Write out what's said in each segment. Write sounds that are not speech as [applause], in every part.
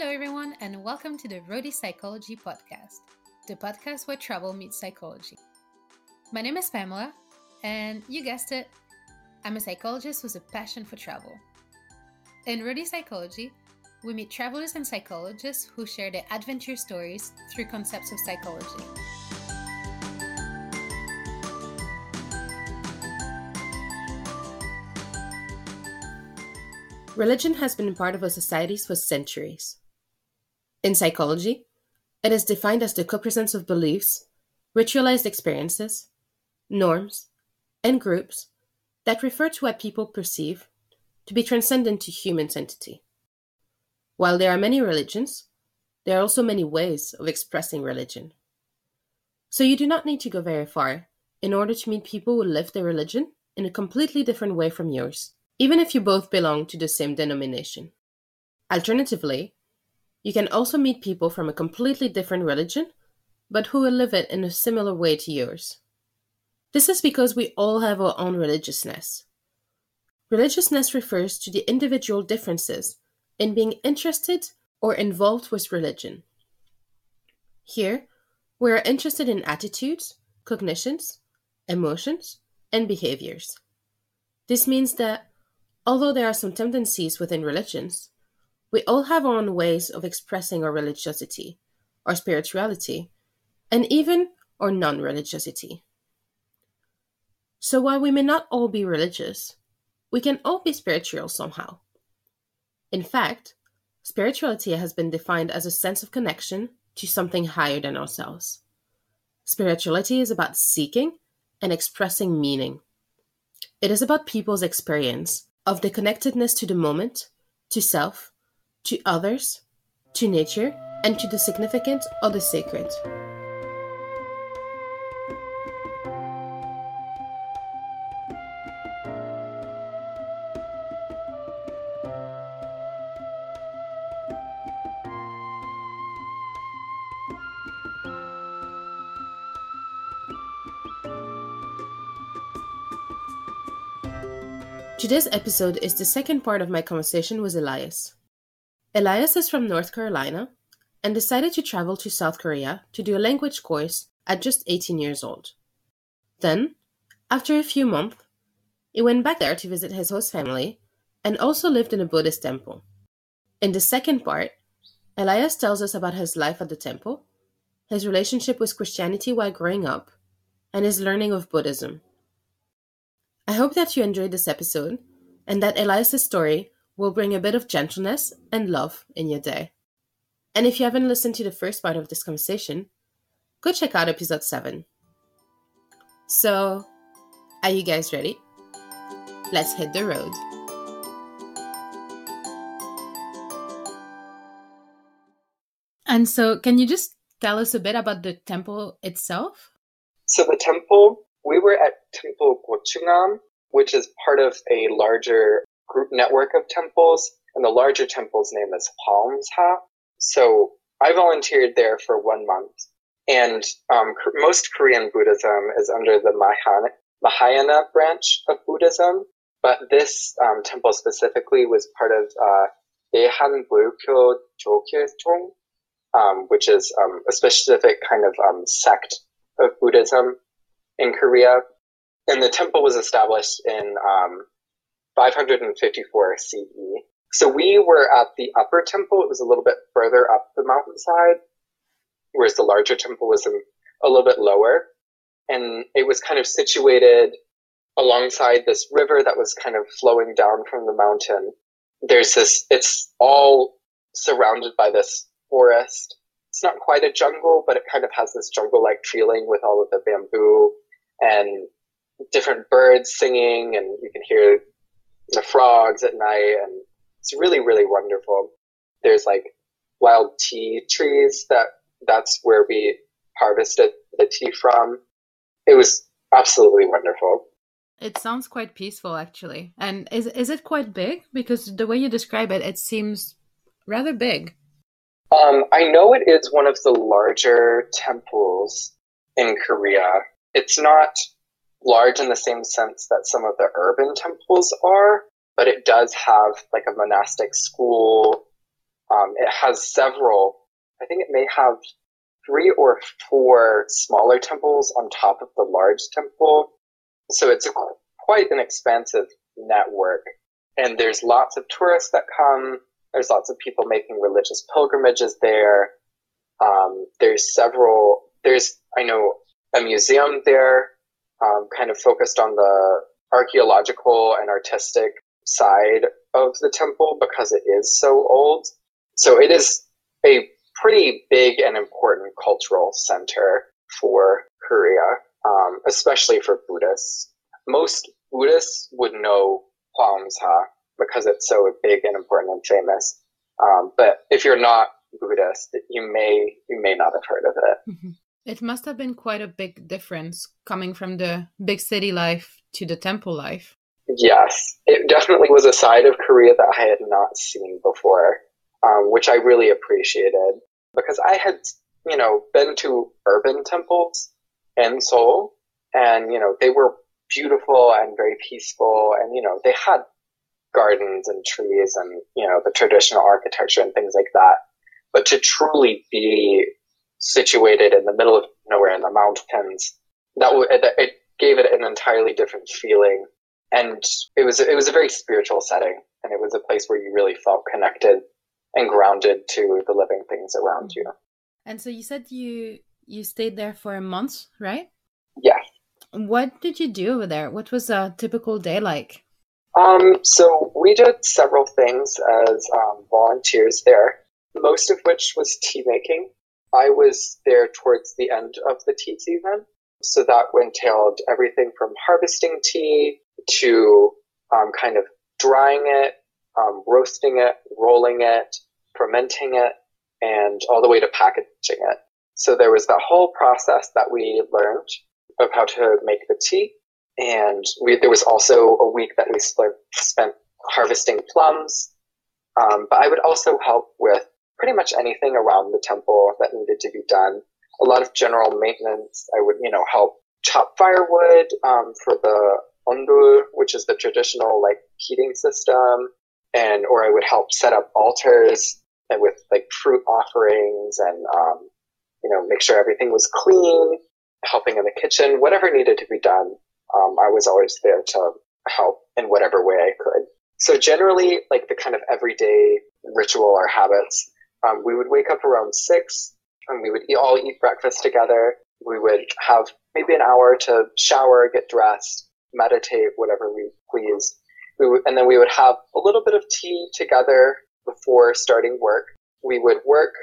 Hello, everyone, and welcome to the Roadie Psychology Podcast, the podcast where travel meets psychology. My name is Pamela, and you guessed it, I'm a psychologist with a passion for travel. In Roadie Psychology, we meet travelers and psychologists who share their adventure stories through concepts of psychology. Religion has been part of our societies for centuries. In psychology, it is defined as the co-presence of beliefs, ritualized experiences, norms, and groups that refer to what people perceive to be transcendent to human entity. While there are many religions, there are also many ways of expressing religion. So you do not need to go very far in order to meet people who live their religion in a completely different way from yours even if you both belong to the same denomination. Alternatively, you can also meet people from a completely different religion, but who will live it in a similar way to yours. This is because we all have our own religiousness. Religiousness refers to the individual differences in being interested or involved with religion. Here, we are interested in attitudes, cognitions, emotions, and behaviors. This means that Although there are some tendencies within religions, we all have our own ways of expressing our religiosity, our spirituality, and even our non religiosity. So while we may not all be religious, we can all be spiritual somehow. In fact, spirituality has been defined as a sense of connection to something higher than ourselves. Spirituality is about seeking and expressing meaning. It is about people's experience of the connectedness to the moment, to self, to others, to nature, and to the significant or the sacred. Today's episode is the second part of my conversation with Elias. Elias is from North Carolina and decided to travel to South Korea to do a language course at just 18 years old. Then, after a few months, he went back there to visit his host family and also lived in a Buddhist temple. In the second part, Elias tells us about his life at the temple, his relationship with Christianity while growing up, and his learning of Buddhism. I hope that you enjoyed this episode and that Elias' story will bring a bit of gentleness and love in your day. And if you haven't listened to the first part of this conversation, go check out episode 7. So, are you guys ready? Let's hit the road. And so, can you just tell us a bit about the temple itself? So, the temple we were at Temple Gochungam, which is part of a larger group network of temples, and the larger temple's name is Hwaeomsa. So I volunteered there for one month, and um, most Korean Buddhism is under the Mahayana, Mahayana branch of Buddhism, but this um, temple specifically was part of uh, Daehan Jogyechong, um, which is um, a specific kind of um, sect of Buddhism in Korea, and the temple was established in um, 554 CE. So we were at the upper temple. It was a little bit further up the mountainside, whereas the larger temple was in, a little bit lower. And it was kind of situated alongside this river that was kind of flowing down from the mountain. There's this, it's all surrounded by this forest. It's not quite a jungle, but it kind of has this jungle like feeling with all of the bamboo and different birds singing and you can hear the frogs at night and it's really, really wonderful. There's like wild tea trees that that's where we harvested the tea from. It was absolutely wonderful. It sounds quite peaceful actually. And is is it quite big? Because the way you describe it, it seems rather big. Um, I know it is one of the larger temples in Korea it's not large in the same sense that some of the urban temples are, but it does have like a monastic school. Um, it has several, I think it may have three or four smaller temples on top of the large temple. So it's a, quite an expansive network. And there's lots of tourists that come. There's lots of people making religious pilgrimages there. Um, there's several, there's, I know, a museum there, um, kind of focused on the archaeological and artistic side of the temple because it is so old. So it is a pretty big and important cultural center for Korea, um, especially for Buddhists. Most Buddhists would know Hwaeomsa because it's so big and important and famous. Um, but if you're not Buddhist, you may you may not have heard of it. Mm-hmm. It must have been quite a big difference coming from the big city life to the temple life. Yes, it definitely was a side of Korea that I had not seen before, um, which I really appreciated because I had, you know, been to urban temples in Seoul and, you know, they were beautiful and very peaceful and, you know, they had gardens and trees and, you know, the traditional architecture and things like that. But to truly be situated in the middle of nowhere in the mountains, that w- it gave it an entirely different feeling. And it was, it was a very spiritual setting and it was a place where you really felt connected and grounded to the living things around you. And so you said you you stayed there for a month, right? Yes. What did you do over there? What was a typical day like? Um, so we did several things as um, volunteers there, most of which was tea making. I was there towards the end of the tea season, so that entailed everything from harvesting tea to um, kind of drying it, um, roasting it, rolling it, fermenting it, and all the way to packaging it. So there was that whole process that we learned of how to make the tea. And we, there was also a week that we spent harvesting plums. Um, but I would also help with pretty much anything around the temple that needed to be done. A lot of general maintenance. I would, you know, help chop firewood um, for the ondol, which is the traditional like heating system, and or I would help set up altars and with like fruit offerings and um, you know make sure everything was clean, helping in the kitchen, whatever needed to be done. Um, I was always there to help in whatever way I could. So generally, like the kind of everyday ritual or habits, um, we would wake up around six and we would eat, all eat breakfast together. We would have maybe an hour to shower, get dressed, meditate, whatever we please. We would, and then we would have a little bit of tea together before starting work. We would work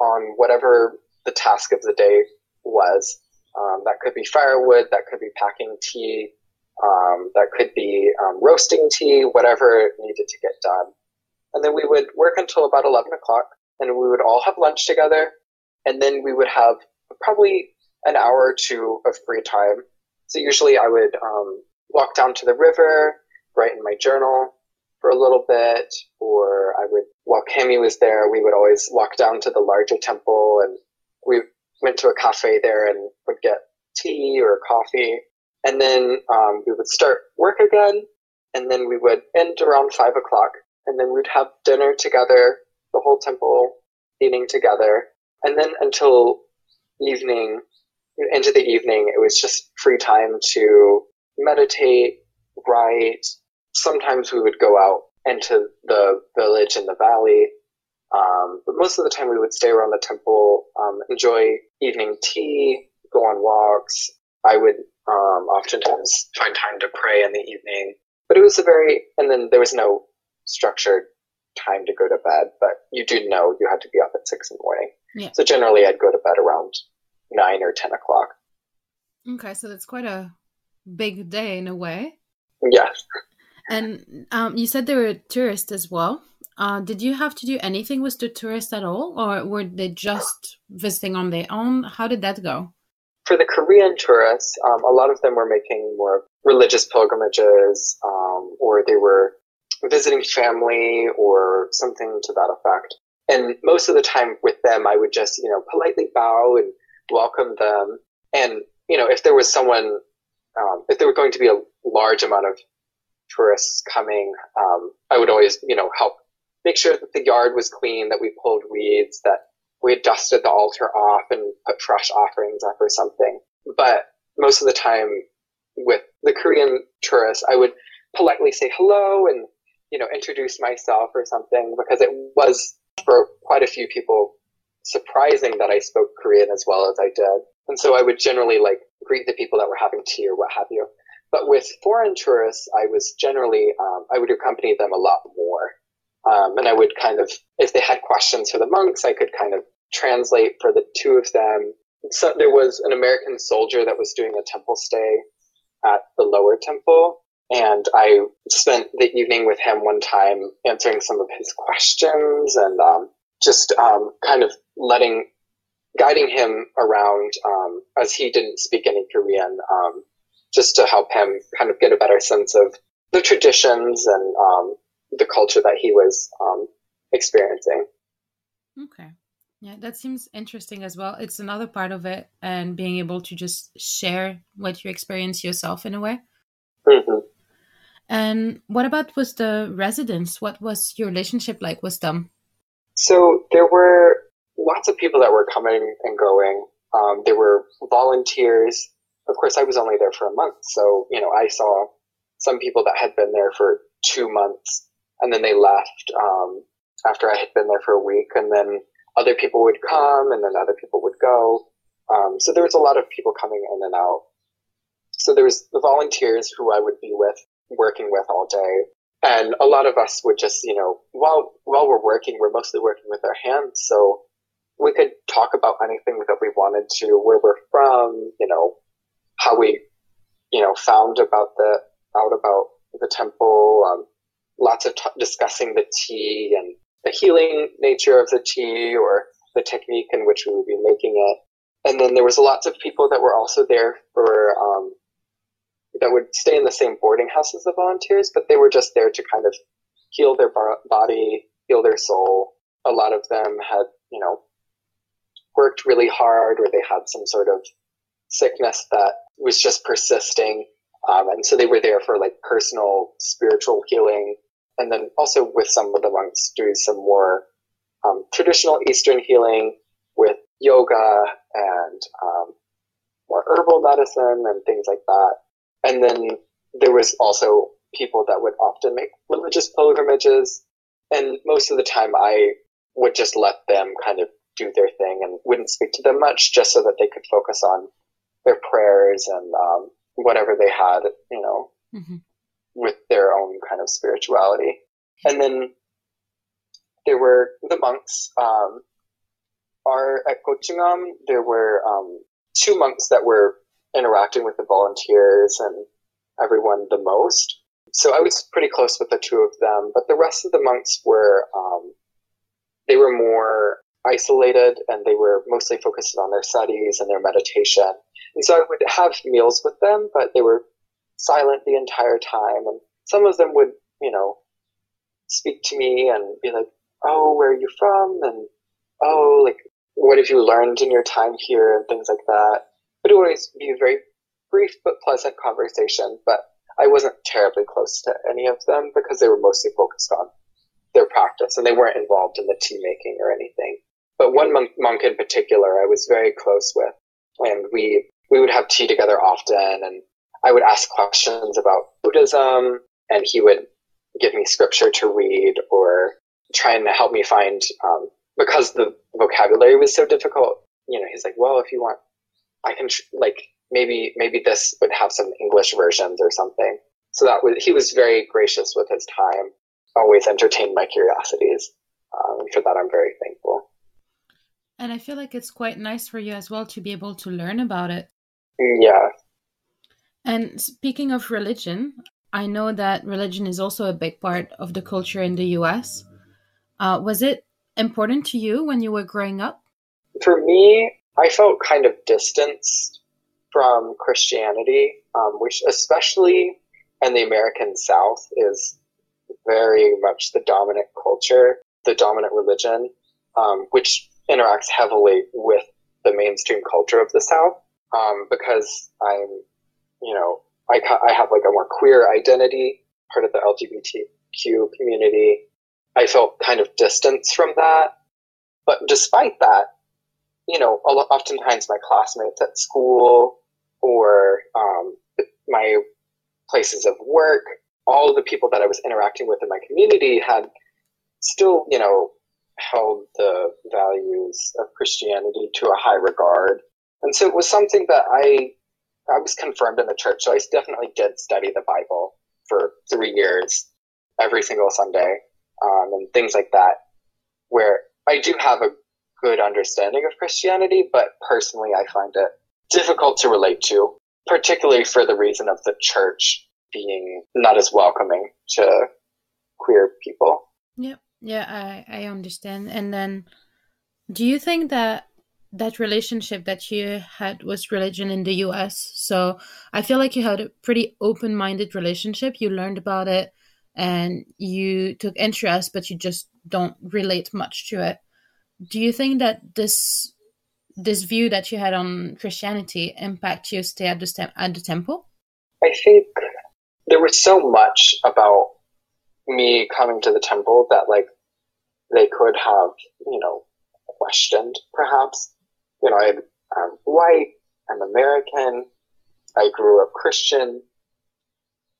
on whatever the task of the day was. Um, that could be firewood, that could be packing tea, um, that could be um, roasting tea, whatever needed to get done. And then we would work until about 11 o'clock, and we would all have lunch together, and then we would have probably an hour or two of free time. So usually I would um, walk down to the river, write in my journal, for a little bit, or I would, while Cami was there, we would always walk down to the larger temple and we went to a cafe there and would get tea or coffee. And then um, we would start work again, and then we would end around five o'clock, and then we'd have dinner together, the whole temple eating together, and then until evening, into the evening, it was just free time to meditate, write, sometimes we would go out into the village in the valley. Um, but most of the time we would stay around the temple, um, enjoy evening tea, go on walks. I would um, oftentimes find time to pray in the evening. But it was a very, and then there was no structured time to go to bed, but you do know you had to be up at six in the morning. Yeah. So generally I'd go to bed around nine or 10 o'clock. Okay, so that's quite a big day in a way. Yes. And um, you said there were tourists as well. Uh, did you have to do anything with the tourists at all, or were they just visiting on their own? How did that go? For the Korean tourists, um, a lot of them were making more religious pilgrimages, um, or they were visiting family or something to that effect. And most of the time with them, I would just, you know, politely bow and welcome them. And, you know, if there was someone, um, if there were going to be a large amount of tourists coming, um, I would always, you know, help make sure that the yard was clean, that we pulled weeds, that we had dusted the altar off and put fresh offerings up or something. But most of the time with the Korean tourists, I would politely say hello and, you know, introduce myself or something because it was for quite a few people surprising that I spoke Korean as well as I did. And so I would generally like greet the people that were having tea or what have you. But with foreign tourists, I was generally, um, I would accompany them a lot more. Um, and I would kind of, if they had questions for the monks, I could kind of translate for the two of them. So there was an American soldier that was doing a temple stay at the lower temple. And I spent the evening with him one time answering some of his questions and um, just um, kind of letting, guiding him around um, as he didn't speak any Korean, um, just to help him kind of get a better sense of the traditions and um, the culture that he was um, experiencing. Okay. Yeah, that seems interesting as well. It's another part of it, and being able to just share what you experience yourself in a way. Mm-hmm. And what about with the residents? What was your relationship like with them? So there were lots of people that were coming and going. Um, there were volunteers. Of course, I was only there for a month, so you know I saw some people that had been there for two months, and then they left um, after I had been there for a week, and then other people would come and then other people would go. Um, so there was a lot of people coming in and out. So there was the volunteers who I would be with, working with all day. And a lot of us would just, you know, while, while we're working, we're mostly working with our hands. So we could talk about anything that we wanted to, where we're from, you know, how we, you know, found about the, out about the temple, um, lots of t- discussing the tea and the healing nature of the tea or the technique in which we would be making it. And then there was lots of people that were also there for, um, that would stay in the same boarding house as the volunteers, but they were just there to kind of heal their body, heal their soul. A lot of them had, you know, worked really hard or they had some sort of sickness that was just persisting. Um, and so they were there for like personal spiritual healing and then also with some of the monks doing some more um, traditional Eastern healing with yoga and um, more herbal medicine and things like that. And then there was also people that would often make religious pilgrimages. And most of the time I would just let them kind of do their thing and wouldn't speak to them much just so that they could focus on their prayers and um, whatever they had, you know. Mm-hmm with their own kind of spirituality. And then there were the monks. Um, our at Gochungam, there were um, two monks that were interacting with the volunteers and everyone the most. So I was pretty close with the two of them, but the rest of the monks were um, they were more isolated and they were mostly focused on their studies and their meditation. And so I would have meals with them, but they were silent the entire time. And some of them would, you know, speak to me and be like, oh, where are you from? And, oh, like, what have you learned in your time here? And things like that. It would always be a very brief but pleasant conversation, but I wasn't terribly close to any of them because they were mostly focused on their practice and they weren't involved in the tea making or anything. But one monk, monk in particular I was very close with and we, we would have tea together often and I would ask questions about Buddhism and he would give me scripture to read or try and help me find, um, because the vocabulary was so difficult, you know, he's like, well, if you want, I can, tr- like, maybe, maybe this would have some English versions or something. So that was, he was very gracious with his time, always entertained my curiosities. Um, for that, I'm very thankful. And I feel like it's quite nice for you as well to be able to learn about it. Yeah, and speaking of religion, I know that religion is also a big part of the culture in the US. Uh, was it important to you when you were growing up? For me, I felt kind of distanced from Christianity, um, which, especially in the American South, is very much the dominant culture, the dominant religion, um, which interacts heavily with the mainstream culture of the South. Um, because I'm you know, I, I have like a more queer identity, part of the LGBTQ community. I felt kind of distance from that. But despite that, you know, oftentimes my classmates at school or um, my places of work, all the people that I was interacting with in my community had still, you know, held the values of Christianity to a high regard. And so it was something that I I was confirmed in the church, so I definitely did study the Bible for three years, every single Sunday, um, and things like that, where I do have a good understanding of Christianity, but personally I find it difficult to relate to, particularly for the reason of the church being not as welcoming to queer people. Yep. Yeah, I, I understand. And then do you think that that relationship that you had with religion in the US. So I feel like you had a pretty open minded relationship. You learned about it and you took interest, but you just don't relate much to it. Do you think that this this view that you had on Christianity impact your stay at the at the temple? I think there was so much about me coming to the temple that like they could have, you know, questioned perhaps you know, I'm, I'm white, I'm American, I grew up Christian,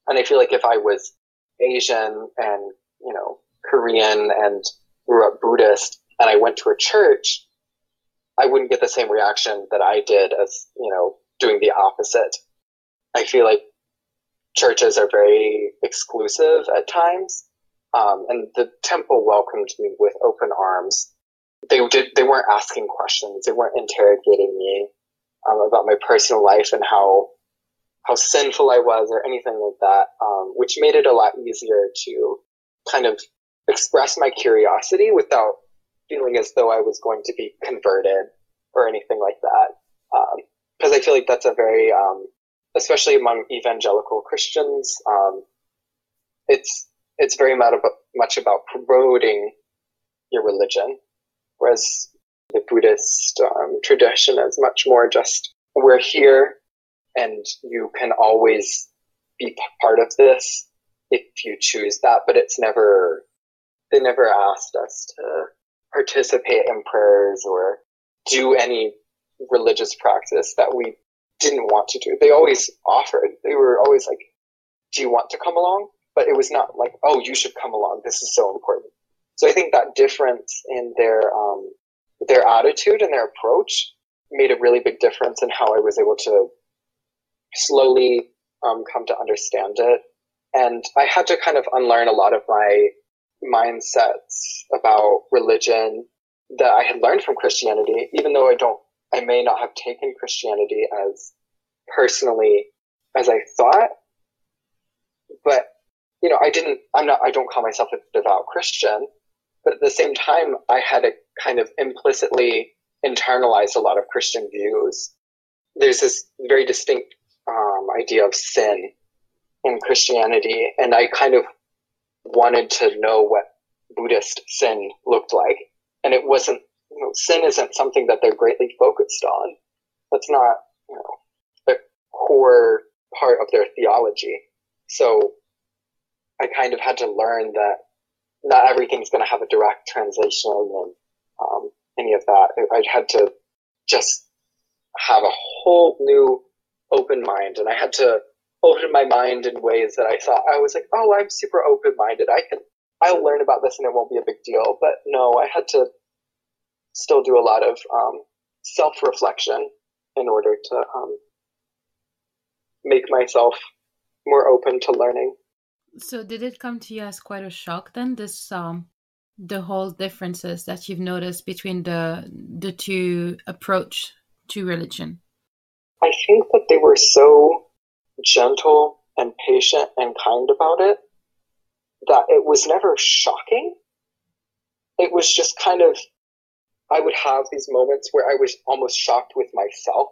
and I feel like if I was Asian and, you know, Korean and grew up Buddhist and I went to a church, I wouldn't get the same reaction that I did as, you know, doing the opposite. I feel like churches are very exclusive at times. Um, and the temple welcomed me with open arms they did they weren't asking questions. They weren't interrogating me um, about my personal life and how how sinful I was or anything like that, um, which made it a lot easier to kind of express my curiosity without feeling as though I was going to be converted or anything like that. Because um, I feel like that's a very, um, especially among evangelical Christians, um, it's it's very much about promoting your religion whereas the Buddhist um, tradition is much more just we're here and you can always be part of this if you choose that, but it's never, they never asked us to participate in prayers or do any religious practice that we didn't want to do. They always offered. They were always like, do you want to come along? But it was not like, oh, you should come along. This is so important. So I think that difference in their um, their attitude and their approach made a really big difference in how I was able to slowly um, come to understand it. And I had to kind of unlearn a lot of my mindsets about religion that I had learned from Christianity, even though I don't, I may not have taken Christianity as personally as I thought. But, you know, I didn't, I'm not, I don't call myself a devout Christian. But at the same time, I had a kind of implicitly internalized a lot of Christian views. There's this very distinct um, idea of sin in Christianity, and I kind of wanted to know what Buddhist sin looked like. And it wasn't, you know, sin isn't something that they're greatly focused on. That's not, you know, the core part of their theology. So I kind of had to learn that not everything's going to have a direct translation and um, any of that. I had to just have a whole new open mind, and I had to open my mind in ways that I thought I was like, oh, I'm super open minded. I can, I'll learn about this, and it won't be a big deal. But no, I had to still do a lot of um, self reflection in order to um, make myself more open to learning. So did it come to you as quite a shock then this um the whole differences that you've noticed between the the two approach to religion? I think that they were so gentle and patient and kind about it that it was never shocking. It was just kind of I would have these moments where I was almost shocked with myself.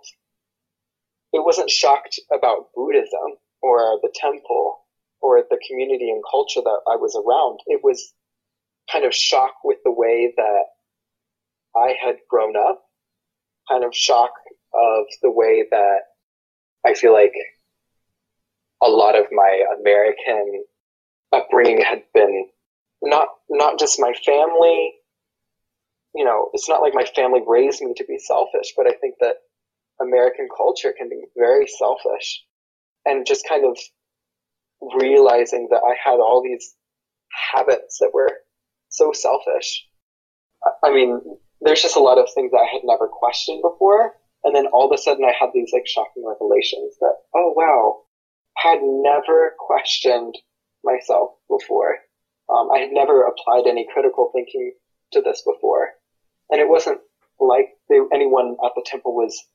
It wasn't shocked about Buddhism or the temple or the community and culture that I was around, it was kind of shock with the way that I had grown up, kind of shock of the way that I feel like a lot of my American upbringing had been not not just my family. You know, it's not like my family raised me to be selfish, but I think that American culture can be very selfish, and just kind of realizing that I had all these habits that were so selfish. I mean, there's just a lot of things that I had never questioned before. And then all of a sudden I had these like shocking revelations that, oh wow, had never questioned myself before. Um, I had never applied any critical thinking to this before. And it wasn't like they, anyone at the temple was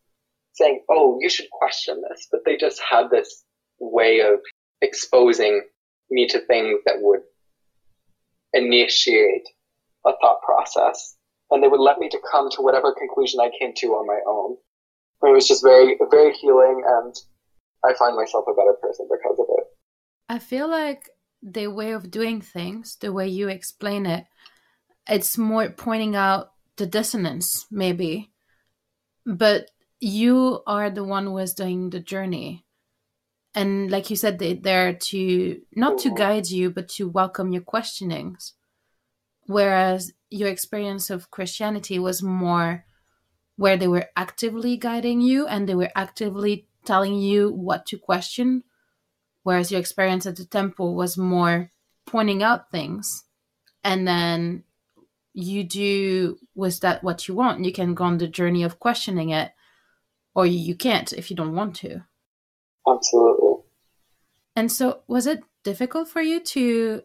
saying, oh, you should question this, but they just had this way of exposing me to things that would initiate a thought process. And they would let me to come to whatever conclusion I came to on my own. And it was just very, very healing and I find myself a better person because of it. I feel like the way of doing things, the way you explain it, it's more pointing out the dissonance, maybe. But you are the one who is doing the journey and like you said they're there to not to mm-hmm. guide you but to welcome your questionings whereas your experience of christianity was more where they were actively guiding you and they were actively telling you what to question whereas your experience at the temple was more pointing out things. And then you do with that what you want. You can go on the journey of questioning it or you can't if you don't want to. Absolutely. And so was it difficult for you to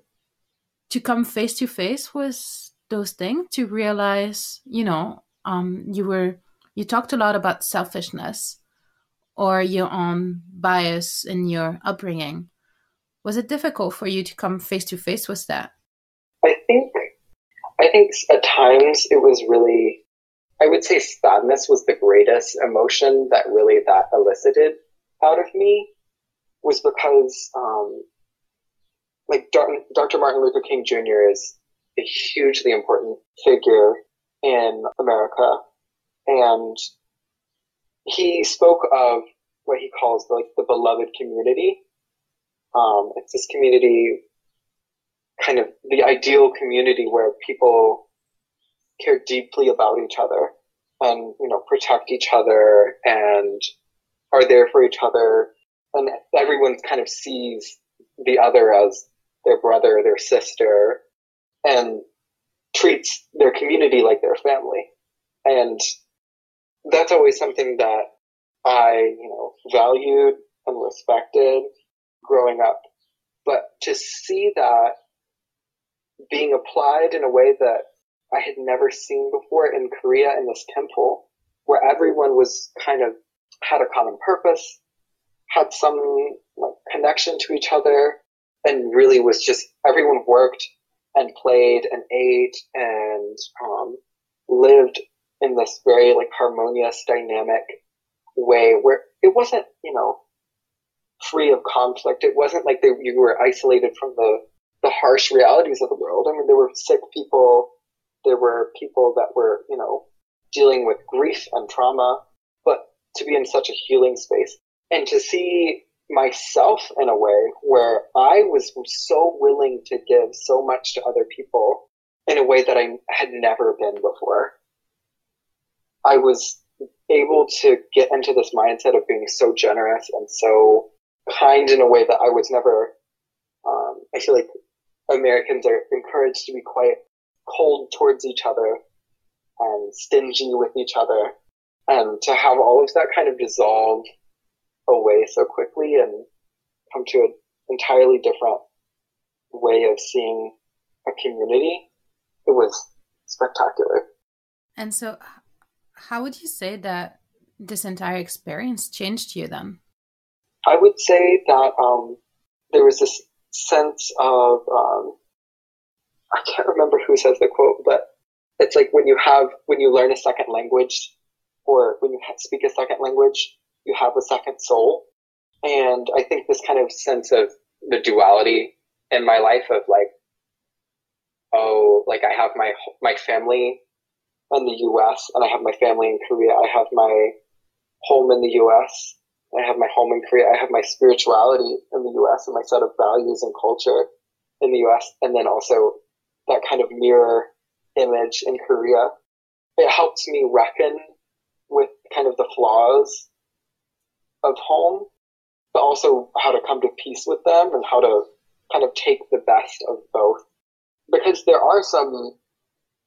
to come face to face with those things to realize, you know, um you were you talked a lot about selfishness or your own bias in your upbringing. Was it difficult for you to come face to face with that? I think I think at times it was really I would say sadness was the greatest emotion that really that elicited out of me was because, um, like Dr. Martin Luther King Jr. is a hugely important figure in America, and he spoke of what he calls like the beloved community. Um, it's this community, kind of the ideal community where people care deeply about each other and you know protect each other and are there for each other and everyone kind of sees the other as their brother, their sister, and treats their community like their family. And that's always something that I, you know, valued and respected growing up. But to see that being applied in a way that I had never seen before in Korea in this temple, where everyone was kind of had a common purpose, had some like connection to each other and really was just everyone worked and played and ate and um, lived in this very like harmonious dynamic way where it wasn't you know free of conflict. It wasn't like they, you were isolated from the the harsh realities of the world. I mean there were sick people. There were people that were you know dealing with grief and trauma. But to be in such a healing space and to see myself in a way where I was so willing to give so much to other people in a way that I had never been before. I was able to get into this mindset of being so generous and so kind in a way that I was never, um, I feel like Americans are encouraged to be quite cold towards each other and stingy with each other. And to have all of that kind of dissolve away so quickly and come to an entirely different way of seeing a community. It was spectacular. And so, how would you say that this entire experience changed you then? I would say that um, there was this sense of um, I can't remember who says the quote, but it's like when you have when you learn a second language or when you speak a second language, you have a second soul. And I think this kind of sense of the duality in my life of like, oh, like I have my, my family in the US and I have my family in Korea. I have my home in the US. I have my home in Korea. I have my spirituality in the US and my set of values and culture in the US. And then also that kind of mirror image in Korea. It helps me reckon with kind of the flaws of home, but also how to come to peace with them and how to kind of take the best of both. Because there are some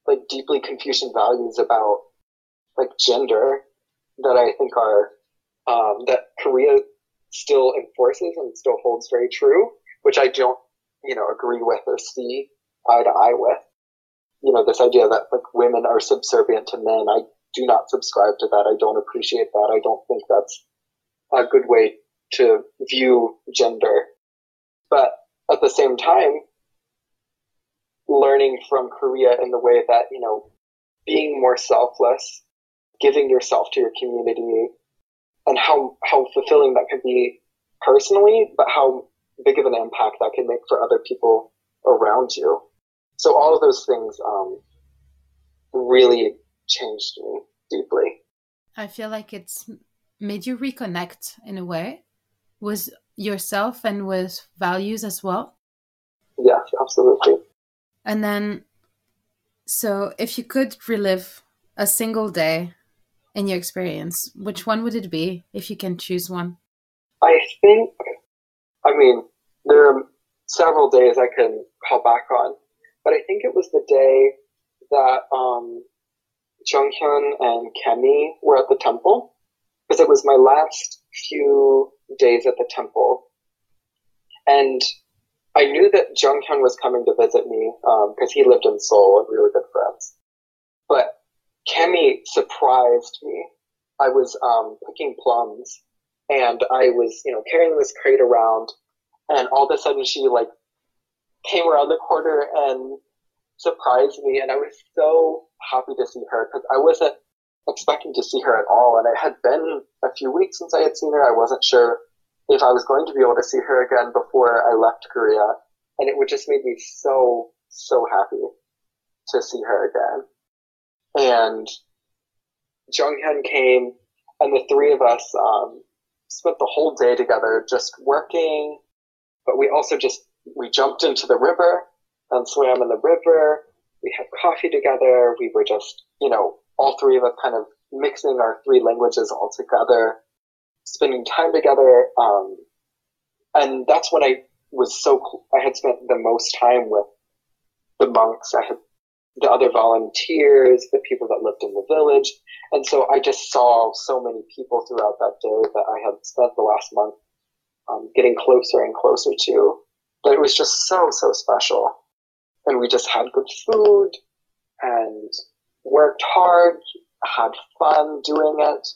like deeply Confucian values about like gender that I think are um, that Korea still enforces and still holds very true, which I don't, you know, agree with or see eye to eye with. You know, this idea that like women are subservient to men, I do not subscribe to that. I don't appreciate that. I don't think that's a good way to view gender. But at the same time, learning from Korea in the way that, you know, being more selfless, giving yourself to your community, and how, how fulfilling that could be personally, but how big of an impact that can make for other people around you. So all of those things um, really changed me deeply. I feel like it's made you reconnect in a way with yourself and with values as well. Yes, absolutely. And then, so if you could relive a single day in your experience, which one would it be if you can choose one? I think, I mean, there are several days I can call back on, but I think it was the day that um, Junghyun and Kemi were at the temple because it was my last few days at the temple. And I knew that Jung Junghyun was coming to visit me because um, he lived in Seoul and we were good friends. But Kemi surprised me. I was um, picking plums and I was, you know, carrying this crate around and all of a sudden she like came around the corner and surprised me and I was so happy to see her because I wasn't expecting to see her at all and it had been a few weeks since I had seen her. I wasn't sure if I was going to be able to see her again before I left Korea. And it would just made me so, so happy to see her again. And Junghyun came and the three of us, um, spent the whole day together just working, but we also just, we jumped into the river and swam in the river. We had coffee together. We were just, you know, all three of us kind of mixing our three languages all together spending time together. Um, and that's when I was so, I had spent the most time with the monks. I had the other volunteers, the people that lived in the village. And so I just saw so many people throughout that day that I had spent the last month um, getting closer and closer to. But it was just so, so special. And we just had good food and worked hard, had fun doing it.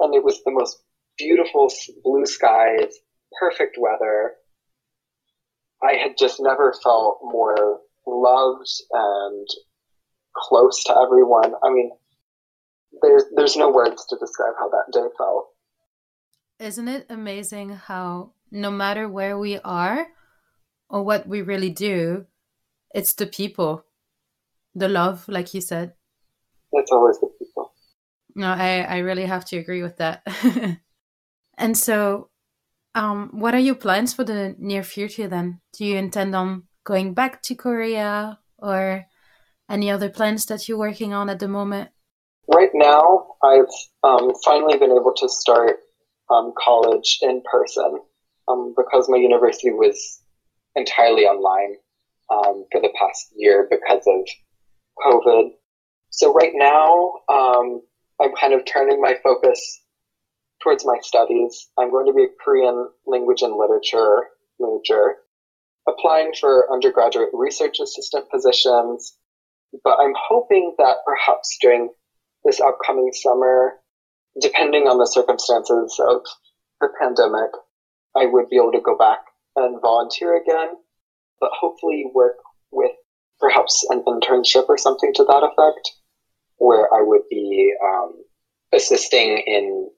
And it was the most beautiful blue skies, perfect weather. I had just never felt more loved and close to everyone. I mean, there's there's no words to describe how that day felt. Isn't it amazing how no matter where we are or what we really do, it's the people, the love, like you said. It's always the people. No, I I really have to agree with that. [laughs] And so, um, what are your plans for the near future then? Do you intend on going back to Korea or any other plans that you're working on at the moment? Right now, I've um, finally been able to start um, college in person um, because my university was entirely online um, for the past year because of COVID. So right now, um, I'm kind of turning my focus towards my studies. I'm going to be a Korean language and literature major, applying for undergraduate research assistant positions, but I'm hoping that perhaps during this upcoming summer, depending on the circumstances of the pandemic, I would be able to go back and volunteer again, but hopefully work with perhaps an internship or something to that effect, where I would be um, assisting in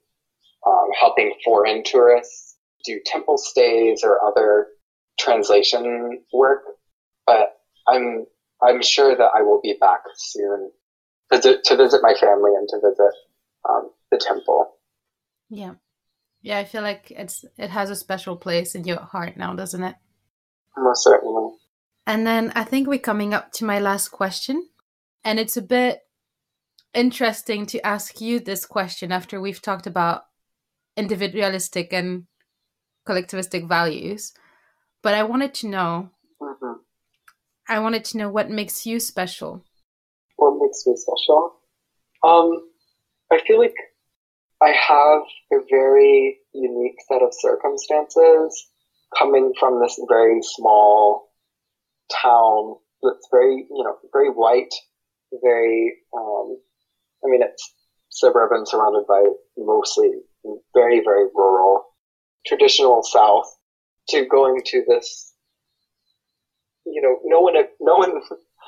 um, helping foreign tourists do temple stays or other translation work. But I'm I'm sure that I will be back soon to, to visit my family and to visit um, the temple. Yeah, yeah. I feel like it's it has a special place in your heart now, doesn't it? Most certainly. And then I think we're coming up to my last question. And it's a bit interesting to ask you this question after we've talked about individualistic and collectivistic values. But I wanted to know Mm-hmm. I wanted to know what makes you special. What makes me special? Um, I feel like I have a very unique set of circumstances coming from this very small town that's very, you know, very white, very, um, I mean, it's suburban surrounded by mostly very, very rural, traditional South to going to this, you know, no one, no one,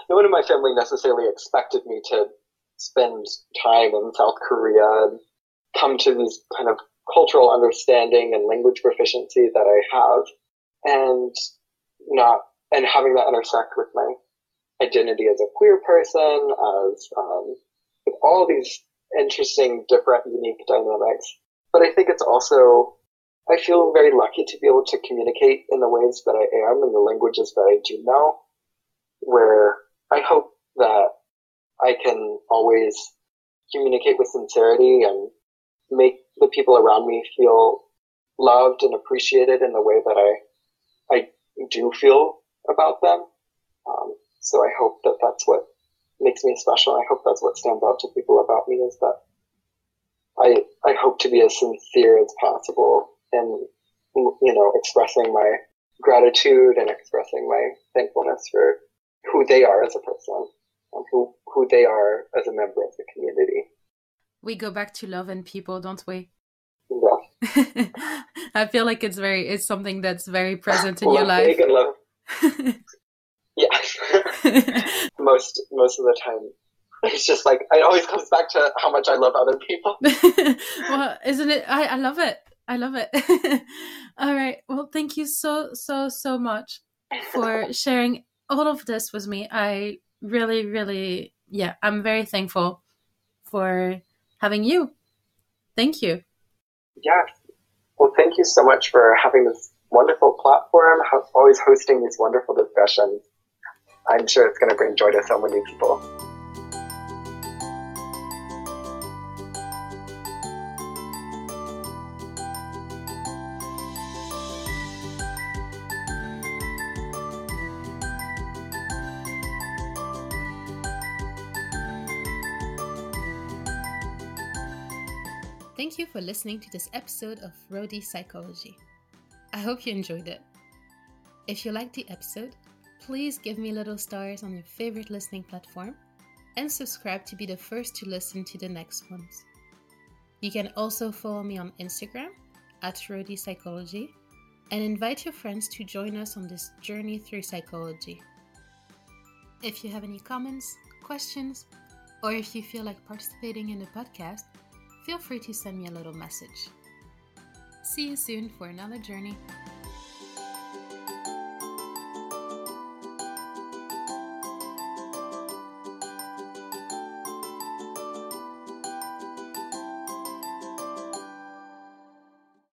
no one in my family necessarily expected me to spend time in South Korea and come to these kind of cultural understanding and language proficiency that I have and not, and having that intersect with my identity as a queer person, as, um, with all these interesting, different, unique dynamics. But I think it's also, I feel very lucky to be able to communicate in the ways that I am in the languages that I do know, where I hope that I can always communicate with sincerity and make the people around me feel loved and appreciated in the way that I, I do feel about them. Um, so I hope that that's what makes me special. I hope that's what stands out to people about me is that I, I hope to be as sincere as possible in, you know, expressing my gratitude and expressing my thankfulness for who they are as a person and who, who they are as a member of the community. We go back to love and people, don't we? Yeah. [laughs] I feel like it's very it's something that's very present in love your life. love. [laughs] Yeah. [laughs] most most of the time, it's just like it always comes back to how much I love other people. [laughs] well, isn't it? I, I love it. I love it. [laughs] all right. Well, thank you so, so, so much for [laughs] sharing all of this with me. I really, really, yeah, I'm very thankful for having you. Thank you. Yes. Well, thank you so much for having this wonderful platform, always hosting these wonderful discussions. I'm sure it's going to bring joy to so many people. Thank you for listening to this episode of Roadie Psychology. I hope you enjoyed it. If you liked the episode, please give me little stars on your favorite listening platform and subscribe to be the first to listen to the next ones. You can also follow me on Instagram at Roadie Psychology and invite your friends to join us on this journey through psychology. If you have any comments, questions, or if you feel like participating in the podcast, feel free to send me a little message. See you soon for another journey.